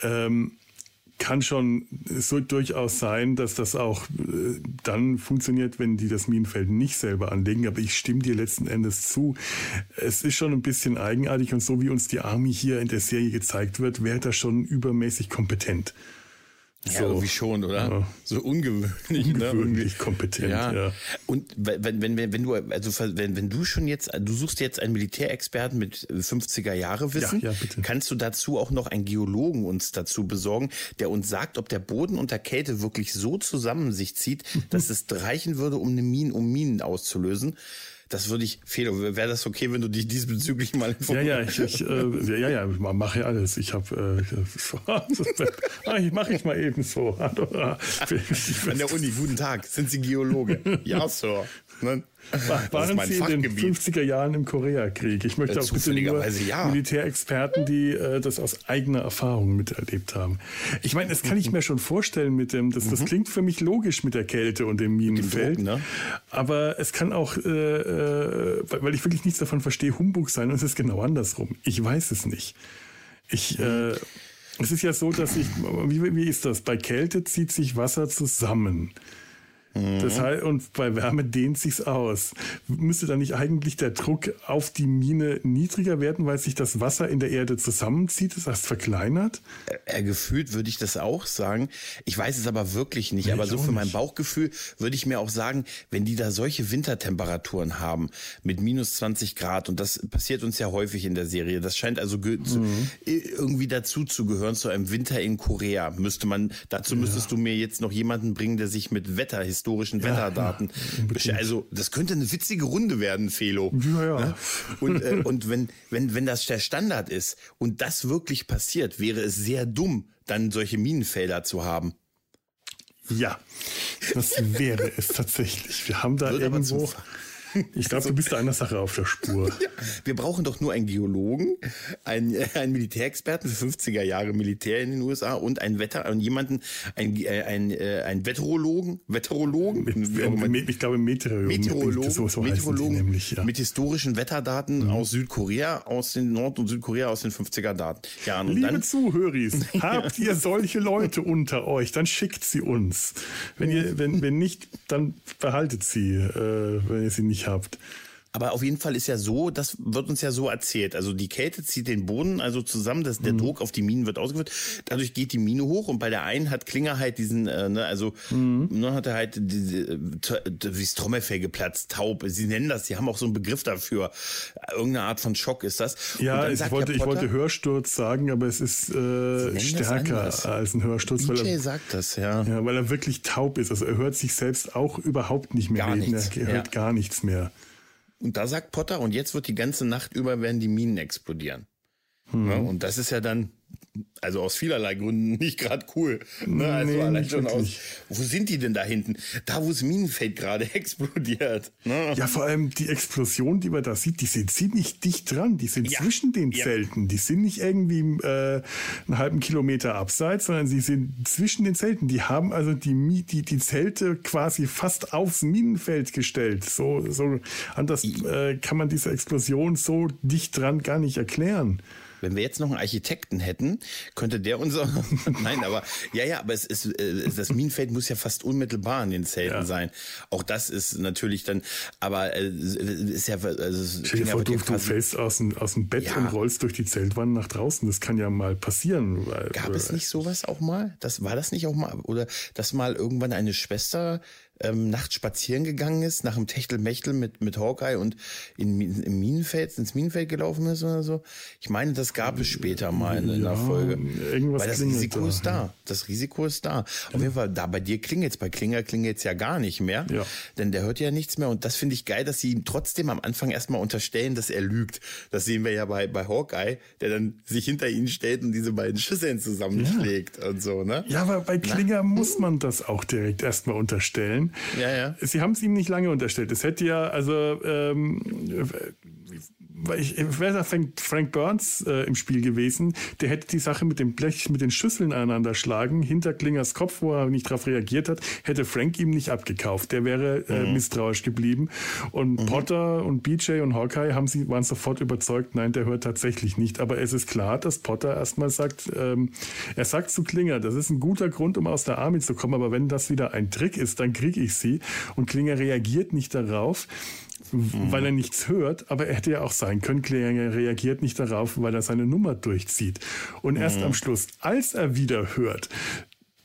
Ähm, kann schon so durchaus sein, dass das auch äh, dann funktioniert, wenn die das Minenfeld nicht selber anlegen. Aber ich stimme dir letzten Endes zu. Es ist schon ein bisschen eigenartig und so wie uns die Army hier in der Serie gezeigt wird, wäre das schon übermäßig kompetent. Ja, so. irgendwie schon, oder? Ja. So ungewöhnlich. Ne? Ungewöhnlich ne? kompetent, ja. ja. Und wenn, wenn, wenn, wenn du, also wenn, wenn du schon jetzt, du suchst jetzt einen Militärexperten mit 50er Jahre Wissen, ja, kannst du dazu auch noch einen Geologen uns dazu besorgen, der uns sagt, ob der Boden unter Kälte wirklich so zusammen sich zieht, dass es reichen würde, um eine Mine, um Minen auszulösen. Das würde ich, Felo, wäre das okay, wenn du dich diesbezüglich mal informierst? Ja, ja, ich, ich äh, ja, ja, mache ja alles. Ich habe, äh, ich mache ich mal eben so. An der Uni, guten Tag. Sind Sie Geologe? ja, Sir. Ne? Waren Sie in den 50er Jahren im Koreakrieg? Ich möchte auch bitte nur ja. Militärexperten, die äh, das aus eigener Erfahrung miterlebt haben. Ich meine, das kann ich mir schon vorstellen mit dem, das, das mhm. klingt für mich logisch mit der Kälte und dem Minenfeld. Ne? Aber es kann auch, äh, äh, weil ich wirklich nichts davon verstehe, Humbug sein und es ist genau andersrum. Ich weiß es nicht. Ich, äh, es ist ja so, dass ich, wie, wie ist das? Bei Kälte zieht sich Wasser zusammen. Das mhm. heißt, und bei Wärme dehnt sich's aus. Müsste dann nicht eigentlich der Druck auf die Mine niedriger werden, weil sich das Wasser in der Erde zusammenzieht, das heißt verkleinert? Äh, gefühlt würde ich das auch sagen. Ich weiß es aber wirklich nicht. Nee, aber so für mein Bauchgefühl würde ich mir auch sagen, wenn die da solche Wintertemperaturen haben mit minus 20 Grad und das passiert uns ja häufig in der Serie. Das scheint also mhm. irgendwie dazu zu gehören zu einem Winter in Korea. Müsste man, dazu müsstest ja. du mir jetzt noch jemanden bringen, der sich mit Wetter historischen Wetterdaten. Ja, also das könnte eine witzige Runde werden, Felo. Ja, ja. Ne? Und, äh, und wenn, wenn, wenn das der Standard ist und das wirklich passiert, wäre es sehr dumm, dann solche Minenfelder zu haben. Ja, das wäre es tatsächlich. Wir haben da Würde irgendwo ich glaube, du bist da einer Sache auf der Spur. Ja, wir brauchen doch nur einen Geologen, einen, äh, einen Militärexperten für 50er Jahre Militär in den USA und einen Wetter und jemanden, ein, äh, ein, äh, ein Wetterologen, Wetterologen. Mit, ich glaube Meteorologen. Meteorologen, so, so Meteorologen nämlich, ja. mit historischen Wetterdaten mhm. aus Südkorea, aus den Nord- und Südkorea aus den 50er Jahren. Und Liebe dann, Zuhöris, habt ihr solche Leute unter euch, dann schickt sie uns. Wenn ihr, wenn, wenn nicht, dann behaltet sie, äh, wenn ihr sie nicht habt. Aber auf jeden Fall ist ja so, das wird uns ja so erzählt. Also die Kälte zieht den Boden also zusammen, dass der mhm. Druck auf die Minen wird ausgeführt. Dadurch geht die Mine hoch und bei der einen hat Klinger halt diesen, äh, ne, also mhm. ne, hat er halt äh, wie das Trommelfell geplatzt, taub. Sie nennen das, sie haben auch so einen Begriff dafür. Irgendeine Art von Schock ist das. Ja, ich wollte, ich wollte Hörsturz sagen, aber es ist äh, stärker als ein Hörsturz. DJ weil er, sagt das, ja. ja. Weil er wirklich taub ist. Also er hört sich selbst auch überhaupt nicht mehr gar reden. Nichts. Er hört ja. gar nichts mehr. Und da sagt Potter, und jetzt wird die ganze Nacht über werden die Minen explodieren. Hm. Ja, und das ist ja dann also aus vielerlei Gründen nicht gerade cool. Ne? Also nee, allein schon aus. Wo sind die denn da hinten? Da, wo das Minenfeld gerade explodiert. Ne? Ja, vor allem die Explosion, die man da sieht, die sind ziemlich dicht dran. Die sind ja. zwischen den ja. Zelten. Die sind nicht irgendwie äh, einen halben Kilometer abseits, sondern sie sind zwischen den Zelten. Die haben also die, die, die Zelte quasi fast aufs Minenfeld gestellt. So, so anders äh, kann man diese Explosion so dicht dran gar nicht erklären. Wenn wir jetzt noch einen Architekten hätten, könnte der unser. Nein, aber ja, ja, aber es ist äh, das Minenfeld muss ja fast unmittelbar in den Zelten ja. sein. Auch das ist natürlich dann, aber äh, ist ja. Also, Stell dir vor, du, du fällst aus dem, aus dem Bett ja. und rollst durch die Zeltwand nach draußen. Das kann ja mal passieren. Gab es nicht sowas auch mal? Das war das nicht auch mal? Oder dass mal irgendwann eine Schwester ähm, nachts spazieren gegangen ist, nach dem Techtelmechtel mit, mit Hawkeye und in, im Minenfeld, ins Minenfeld gelaufen ist oder so. Ich meine, das gab es später mal in, ja, einer Folge. Irgendwas Weil das Risiko da, ist da. Das Risiko ist da. Auf jeden Fall, da bei dir klingelt's, bei Klinger klingelt's ja gar nicht mehr. Ja. Denn der hört ja nichts mehr. Und das finde ich geil, dass sie ihm trotzdem am Anfang erstmal unterstellen, dass er lügt. Das sehen wir ja bei, bei Hawkeye, der dann sich hinter ihn stellt und diese beiden Schüsseln zusammenschlägt ja. und so, ne? Ja, aber bei Klinger Na? muss man das auch direkt erstmal unterstellen. Ja, ja. Sie haben es ihm nicht lange unterstellt. Es hätte ja, also ähm, ich, wäre Frank, Frank Burns äh, im Spiel gewesen, der hätte die Sache mit dem Blech, mit den Schüsseln aneinander schlagen, hinter Klingers Kopf, wo er nicht darauf reagiert hat, hätte Frank ihm nicht abgekauft. Der wäre äh, mhm. misstrauisch geblieben. Und mhm. Potter und BJ und Hawkeye haben sie, waren sofort überzeugt, nein, der hört tatsächlich nicht. Aber es ist klar, dass Potter erstmal sagt, ähm, er sagt zu Klinger, das ist ein guter Grund, um aus der Army zu kommen, aber wenn das wieder ein Trick ist, dann kriege ich sie. Und Klinger reagiert nicht darauf mhm. weil er nichts hört, aber er hätte ja auch sein können, er reagiert nicht darauf, weil er seine Nummer durchzieht. Und erst mhm. am Schluss, als er wieder hört,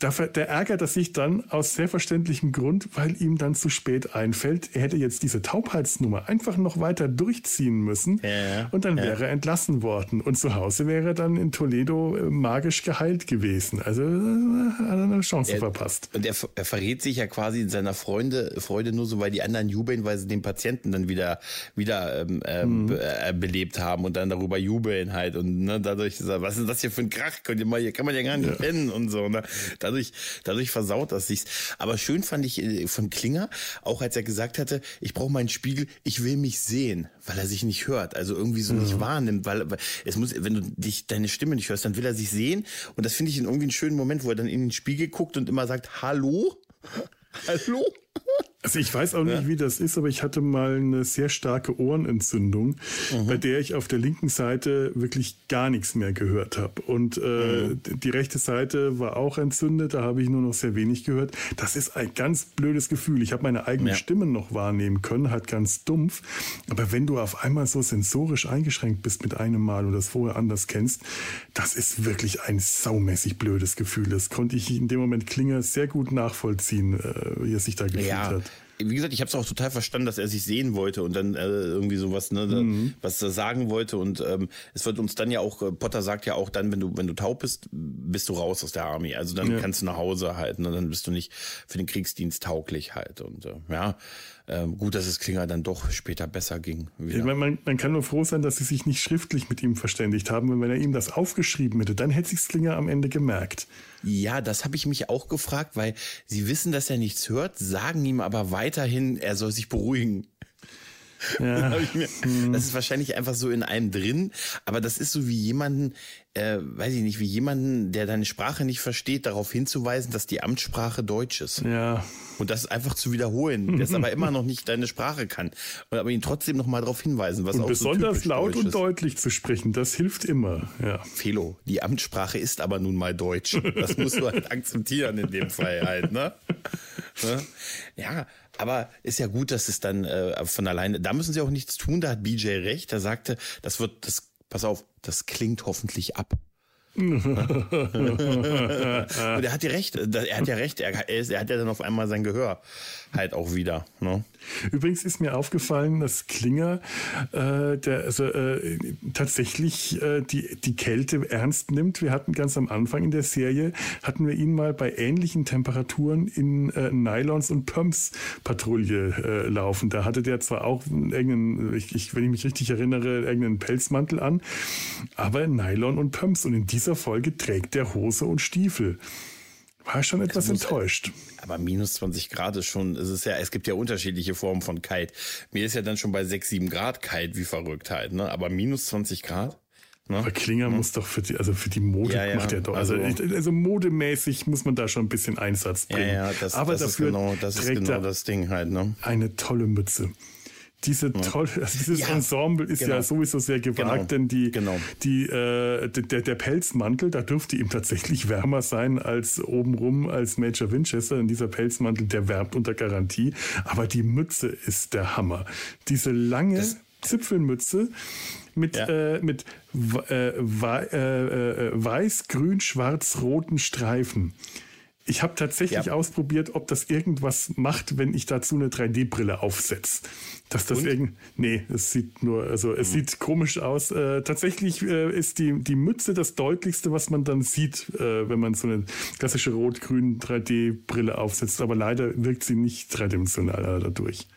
da, der ärgert er sich dann aus sehr verständlichem Grund, weil ihm dann zu spät einfällt, er hätte jetzt diese Taubheitsnummer einfach noch weiter durchziehen müssen ja, und dann ja. wäre er entlassen worden. Und zu Hause wäre er dann in Toledo äh, magisch geheilt gewesen. Also äh, hat er eine Chance er, verpasst. Und er, er, verrät sich ja quasi in seiner Freunde, Freude nur so, weil die anderen jubeln, weil sie den Patienten dann wieder, wieder ähm, ähm, mhm. äh, belebt haben und dann darüber jubeln halt. Und ne, dadurch, was ist das hier für ein Krach? Könnt ihr mal, hier kann man ja gar nicht ja. pennen und so. Ne? Da dadurch, dadurch versaut das sich. Aber schön fand ich äh, von Klinger, auch als er gesagt hatte, ich brauche meinen Spiegel, ich will mich sehen, weil er sich nicht hört, also irgendwie so mhm. nicht wahrnimmt, weil, weil es muss, wenn du dich deine Stimme nicht hörst, dann will er sich sehen und das finde ich in irgendwie einen schönen Moment, wo er dann in den Spiegel guckt und immer sagt, hallo? Hallo? Also ich weiß auch nicht, wie das ist, aber ich hatte mal eine sehr starke Ohrenentzündung, mhm. bei der ich auf der linken Seite wirklich gar nichts mehr gehört habe. Und äh, mhm. die rechte Seite war auch entzündet, da habe ich nur noch sehr wenig gehört. Das ist ein ganz blödes Gefühl. Ich habe meine eigene ja. Stimme noch wahrnehmen können, halt ganz dumpf. Aber wenn du auf einmal so sensorisch eingeschränkt bist mit einem Mal und das vorher anders kennst, das ist wirklich ein saumäßig blödes Gefühl. Das konnte ich in dem Moment Klinger sehr gut nachvollziehen, äh, wie er sich da gefühlt ja. hat wie gesagt, ich habe es auch total verstanden, dass er sich sehen wollte und dann äh, irgendwie sowas, ne, mhm. was er sagen wollte. Und ähm, es wird uns dann ja auch, äh, Potter sagt ja auch dann, wenn du, wenn du taub bist, bist du raus aus der Army. Also dann ja. kannst du nach Hause halten und dann bist du nicht für den Kriegsdienst tauglich halt. Und äh, ja, ähm, gut, dass es Klinger dann doch später besser ging. Ja, man, man, kann nur froh sein, dass sie sich nicht schriftlich mit ihm verständigt haben. Und wenn er ihm das aufgeschrieben hätte, dann hätte sich Klinger am Ende gemerkt. Ja, das habe ich mich auch gefragt, weil sie wissen, dass er nichts hört, sagen ihm aber weiterhin, er soll sich beruhigen. Ja. mir, hm. das ist wahrscheinlich einfach so in einem drin, aber das ist so wie jemanden, äh, weiß ich nicht, wie jemanden, der deine Sprache nicht versteht, darauf hinzuweisen, dass die Amtssprache Deutsch ist. Ja. Und das einfach zu wiederholen, der es aber immer noch nicht deine Sprache kann. Und aber ihn trotzdem noch mal darauf hinweisen, was und auch besonders so laut und deutlich zu sprechen, das hilft immer. Ja. Felo, die Amtssprache ist aber nun mal Deutsch. Das musst du halt akzeptieren in dem Fall halt, ne? ne? Ja, aber ist ja gut, dass es dann äh, von alleine, da müssen sie auch nichts tun, da hat BJ recht, er sagte, das wird, das, pass auf, das klingt hoffentlich ab. und er hat ja recht, er hat ja recht, er, ist, er hat ja dann auf einmal sein Gehör halt auch wieder. Ne? Übrigens ist mir aufgefallen, dass Klinger äh, der, also, äh, tatsächlich äh, die, die Kälte ernst nimmt. Wir hatten ganz am Anfang in der Serie, hatten wir ihn mal bei ähnlichen Temperaturen in äh, Nylons und Pumps Patrouille äh, laufen. Da hatte der zwar auch irgendeinen, ich, ich, wenn ich mich richtig erinnere, irgendeinen Pelzmantel an, aber Nylon und Pumps. Und in dieser Folge trägt der Hose und Stiefel. War schon etwas muss, enttäuscht. Aber minus 20 Grad ist schon, es ist ja, es gibt ja unterschiedliche Formen von kalt. Mir ist ja dann schon bei 6, 7 Grad kalt wie Verrücktheit, ne? Aber minus 20 Grad? Ne? Aber Klinger hm. muss doch für die, also für die Mode ja, ja. macht er doch. Also, also, also, modemäßig muss man da schon ein bisschen Einsatz bringen. Ja, ja, das, Aber das dafür ist genau, das ist genau das Ding halt, ne? Eine tolle Mütze diese tolle, also dieses ja, Ensemble ist genau. ja sowieso sehr gewagt, genau. denn die, genau. die, äh, der, der Pelzmantel, da dürfte ihm tatsächlich wärmer sein als obenrum als Major Winchester. Denn dieser Pelzmantel, der wärmt unter Garantie. Aber die Mütze ist der Hammer. Diese lange das Zipfelmütze mit, ja. äh, mit äh, äh, äh, weiß, grün, schwarz, roten Streifen. Ich habe tatsächlich ja. ausprobiert, ob das irgendwas macht, wenn ich dazu eine 3D-Brille aufsetze. Dass das irgend nee, es sieht nur, also es mhm. sieht komisch aus. Äh, tatsächlich äh, ist die, die Mütze das deutlichste, was man dann sieht, äh, wenn man so eine klassische rot-grün 3D-Brille aufsetzt. Aber leider wirkt sie nicht dreidimensional dadurch.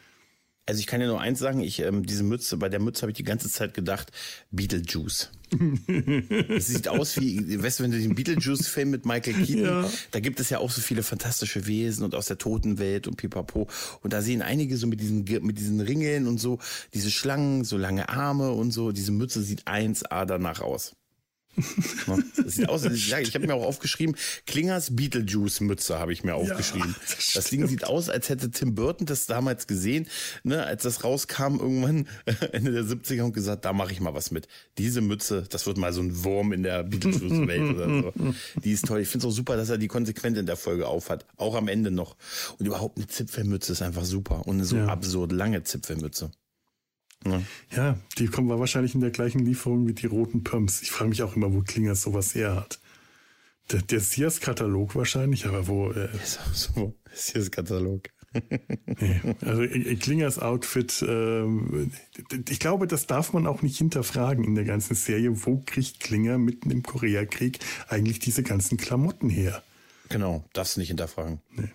Also ich kann dir nur eins sagen, ich ähm, diese Mütze, bei der Mütze habe ich die ganze Zeit gedacht, Beetlejuice. es sieht aus wie, weißt du, wenn du den Beetlejuice-Film mit Michael Keaton, ja. da gibt es ja auch so viele fantastische Wesen und aus der Totenwelt und pipapo. Und da sehen einige so mit diesen, mit diesen Ringeln und so, diese Schlangen, so lange Arme und so. Diese Mütze sieht 1A danach aus. Das sieht aus, ich habe mir auch aufgeschrieben, Klingers Beetlejuice-Mütze habe ich mir aufgeschrieben. Ja, das, das, Ding sieht aus, als hätte Tim Burton das damals gesehen, ne, als das rauskam irgendwann Ende der 70er und gesagt, da mache ich mal was mit. Diese Mütze, das wird mal so ein Wurm in der Beetlejuice-Welt oder so. Die ist toll. Ich finde es auch super, dass er die konsequent in der Folge aufhat. Auch am Ende noch. Und überhaupt eine Zipfelmütze ist einfach super. Und eine so ja. absurd lange Zipfelmütze. Ja. ja, die kommen wahrscheinlich in der gleichen Lieferung wie die roten Pumps. Ich frage mich auch immer, wo Klinger sowas her hat. Der, der Sears-Katalog wahrscheinlich, aber wo. Äh, so, Sears-Katalog. nee, also Klingers Outfit, äh, ich glaube, das darf man auch nicht hinterfragen in der ganzen Serie. Wo kriegt Klinger mitten im Koreakrieg eigentlich diese ganzen Klamotten her? Genau, darfst du nicht hinterfragen. Nee.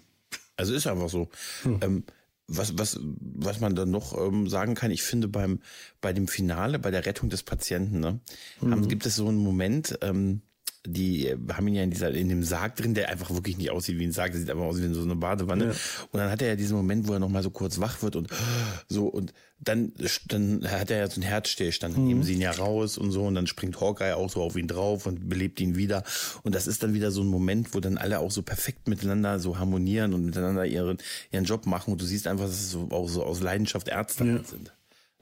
Also ist einfach so. Hm. Ähm, was, was, was man dann noch ähm, sagen kann, ich finde beim, bei dem Finale, bei der Rettung des Patienten, ne, mhm. haben, gibt es so einen Moment, ähm, die haben ihn ja in dieser, in dem Sarg drin, der einfach wirklich nicht aussieht wie ein Sarg, der sieht einfach aus wie so eine Badewanne. Ja. Und dann hat er ja diesen Moment, wo er nochmal so kurz wach wird und so und dann, dann hat er ja so einen Herzstillstand, dann mhm. nehmen sie ihn ja raus und so und dann springt Hawkeye auch so auf ihn drauf und belebt ihn wieder. Und das ist dann wieder so ein Moment, wo dann alle auch so perfekt miteinander so harmonieren und miteinander ihren, ihren Job machen und du siehst einfach, dass es so, auch so aus Leidenschaft Ärzte ja. sind.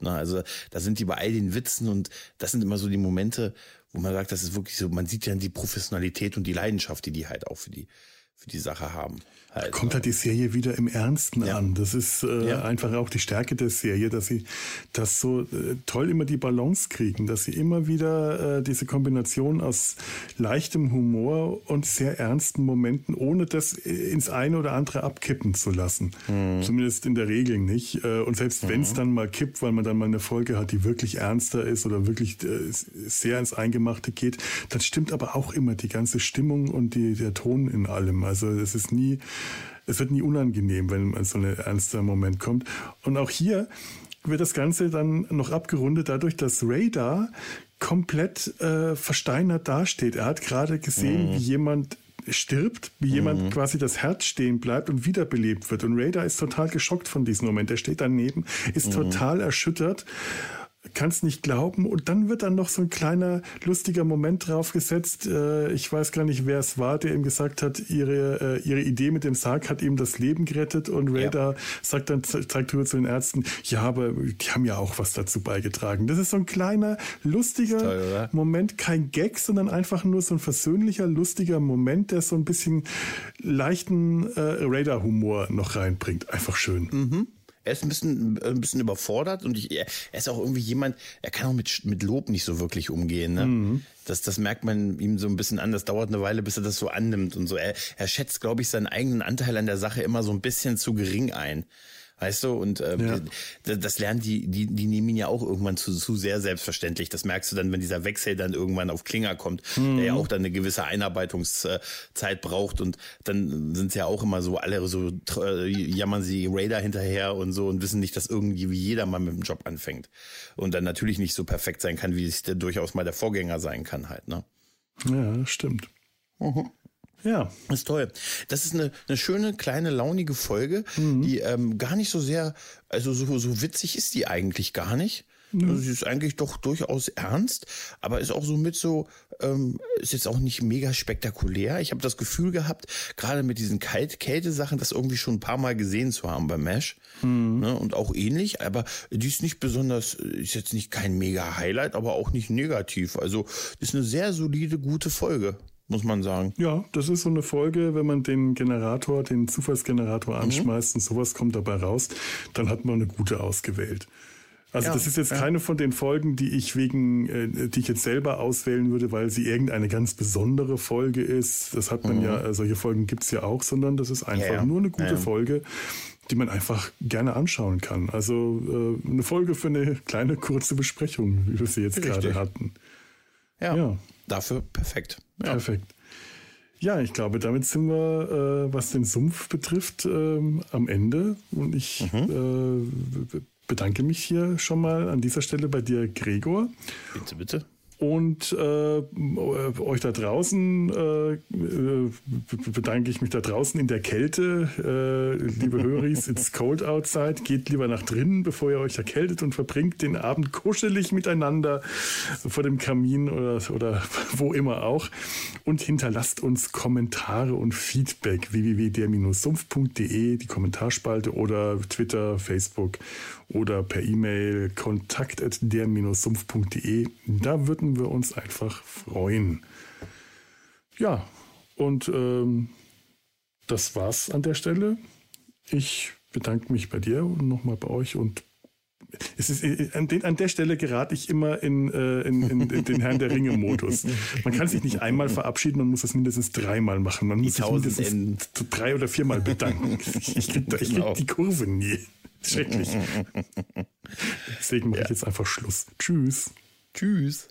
Na, also da sind die bei all den Witzen und das sind immer so die Momente, wo man sagt, das ist wirklich so, man sieht ja die Professionalität und die Leidenschaft, die die halt auch für die, für die Sache haben. Halt, kommt halt die Serie wieder im Ernsten ja. an. Das ist äh, ja. einfach auch die Stärke der Serie, dass sie das so äh, toll immer die Balance kriegen, dass sie immer wieder äh, diese Kombination aus leichtem Humor und sehr ernsten Momenten, ohne das ins eine oder andere abkippen zu lassen. Mhm. Zumindest in der Regel nicht. Äh, und selbst mhm. wenn es dann mal kippt, weil man dann mal eine Folge hat, die wirklich ernster ist oder wirklich äh, sehr ins Eingemachte geht, dann stimmt aber auch immer die ganze Stimmung und die, der Ton in allem. Also es ist nie es wird nie unangenehm, wenn so ein ernster Moment kommt. Und auch hier wird das Ganze dann noch abgerundet dadurch, dass Radar komplett äh, versteinert dasteht. Er hat gerade gesehen, mhm. wie jemand stirbt, wie jemand mhm. quasi das Herz stehen bleibt und wiederbelebt wird. Und Radar ist total geschockt von diesem Moment. Er steht daneben, ist mhm. total erschüttert kannst nicht glauben. Und dann wird dann noch so ein kleiner lustiger Moment draufgesetzt. Äh, ich weiß gar nicht, wer es war, der ihm gesagt hat, ihre, äh, ihre Idee mit dem Sarg hat ihm das Leben gerettet. Und Radar ja. sagt dann, zeigt rüber zu den Ärzten, ja, aber die haben ja auch was dazu beigetragen. Das ist so ein kleiner, lustiger toll, Moment, kein Gag, sondern einfach nur so ein versöhnlicher, lustiger Moment, der so ein bisschen leichten äh, Radar-Humor noch reinbringt. Einfach schön. Mhm er ist ein bisschen, ein bisschen überfordert und ich, er ist auch irgendwie jemand, er kann auch mit, mit Lob nicht so wirklich umgehen. Ne? Mhm. Das, das merkt man ihm so ein bisschen an. Das dauert eine Weile, bis er das so annimmt und so. Er, er schätzt, glaube ich, seinen eigenen Anteil an der Sache immer so ein bisschen zu gering ein. Weißt du, und äh, ja. das lernen die, die, die nehmen ihn ja auch irgendwann zu, zu sehr selbstverständlich. Das merkst du dann, wenn dieser Wechsel dann irgendwann auf Klinger kommt, mhm. der ja auch dann eine gewisse Einarbeitungszeit braucht und dann sind ja auch immer so alle so äh, jammern sie Raider hinterher und so und wissen nicht, dass irgendwie wie jeder mal mit dem Job anfängt und dann natürlich nicht so perfekt sein kann, wie es durchaus mal der Vorgänger sein kann halt, ne? Ja, stimmt. Mhm. Ja. Ist toll. Das ist eine, eine schöne, kleine, launige Folge, mhm. die ähm, gar nicht so sehr, also so, so witzig ist die eigentlich gar nicht. Mhm. Also sie ist eigentlich doch durchaus ernst, aber ist auch so mit so, ähm, ist jetzt auch nicht mega spektakulär. Ich habe das Gefühl gehabt, gerade mit diesen Kalt Kälte-Sachen, das irgendwie schon ein paar Mal gesehen zu haben bei Mesh. Mhm. Ne, und auch ähnlich, aber die ist nicht besonders, ist jetzt nicht kein mega Highlight, aber auch nicht negativ. Also ist eine sehr solide, gute Folge muss man sagen. Ja, das ist so eine Folge, wenn man den Generator, den Zufallsgenerator mhm. anschmeißt mhm. und sowas kommt dabei raus, dann hat man eine gute ausgewählt. Also ja, das ist jetzt ja. keine von den Folgen, die ich wegen, äh, die ich jetzt selber auswählen würde, weil sie irgendeine ganz besondere Folge ist. Das hat man mhm. ja, äh, solche Folgen gibt's ja auch, sondern das ist einfach ja, nur eine gute Folge, die man einfach gerne anschauen kann. Also äh, eine Folge für eine kleine kurze Besprechung, wie wir sie jetzt Richtig. gerade hatten. Ja, ja, dafür perfekt. Ja. Perfekt. Ja, ich glaube, damit sind wir, äh, was den Sumpf betrifft, ähm, am Ende. Und ich mhm. äh, bedanke mich hier schon mal an dieser Stelle bei dir, Gregor. Bitte, bitte. Und äh, euch da draußen äh, äh, bedanke ich mich da draußen in der Kälte. Äh, liebe Höris, it's cold outside. Geht lieber nach drinnen, bevor ihr euch erkältet und verbringt den Abend kuschelig miteinander vor dem Kamin oder, oder wo immer auch. Und hinterlasst uns Kommentare und Feedback www.der-sumpf.de, die Kommentarspalte oder Twitter, Facebook oder per E-Mail kontakt.der-sumpf.de. Da würden wir uns einfach freuen. Ja, und ähm, das war's an der Stelle. Ich bedanke mich bei dir und nochmal bei euch und es ist, äh, an, den, an der Stelle gerate ich immer in, äh, in, in, in, den Herrn der Ringe-Modus. Man kann sich nicht einmal verabschieden, man muss das mindestens dreimal machen. Man muss sich mindestens drei oder viermal bedanken. Ich kriege krieg genau. die Kurve nie. Schrecklich. Deswegen mache ja. ich jetzt einfach Schluss. Tschüss. Tschüss.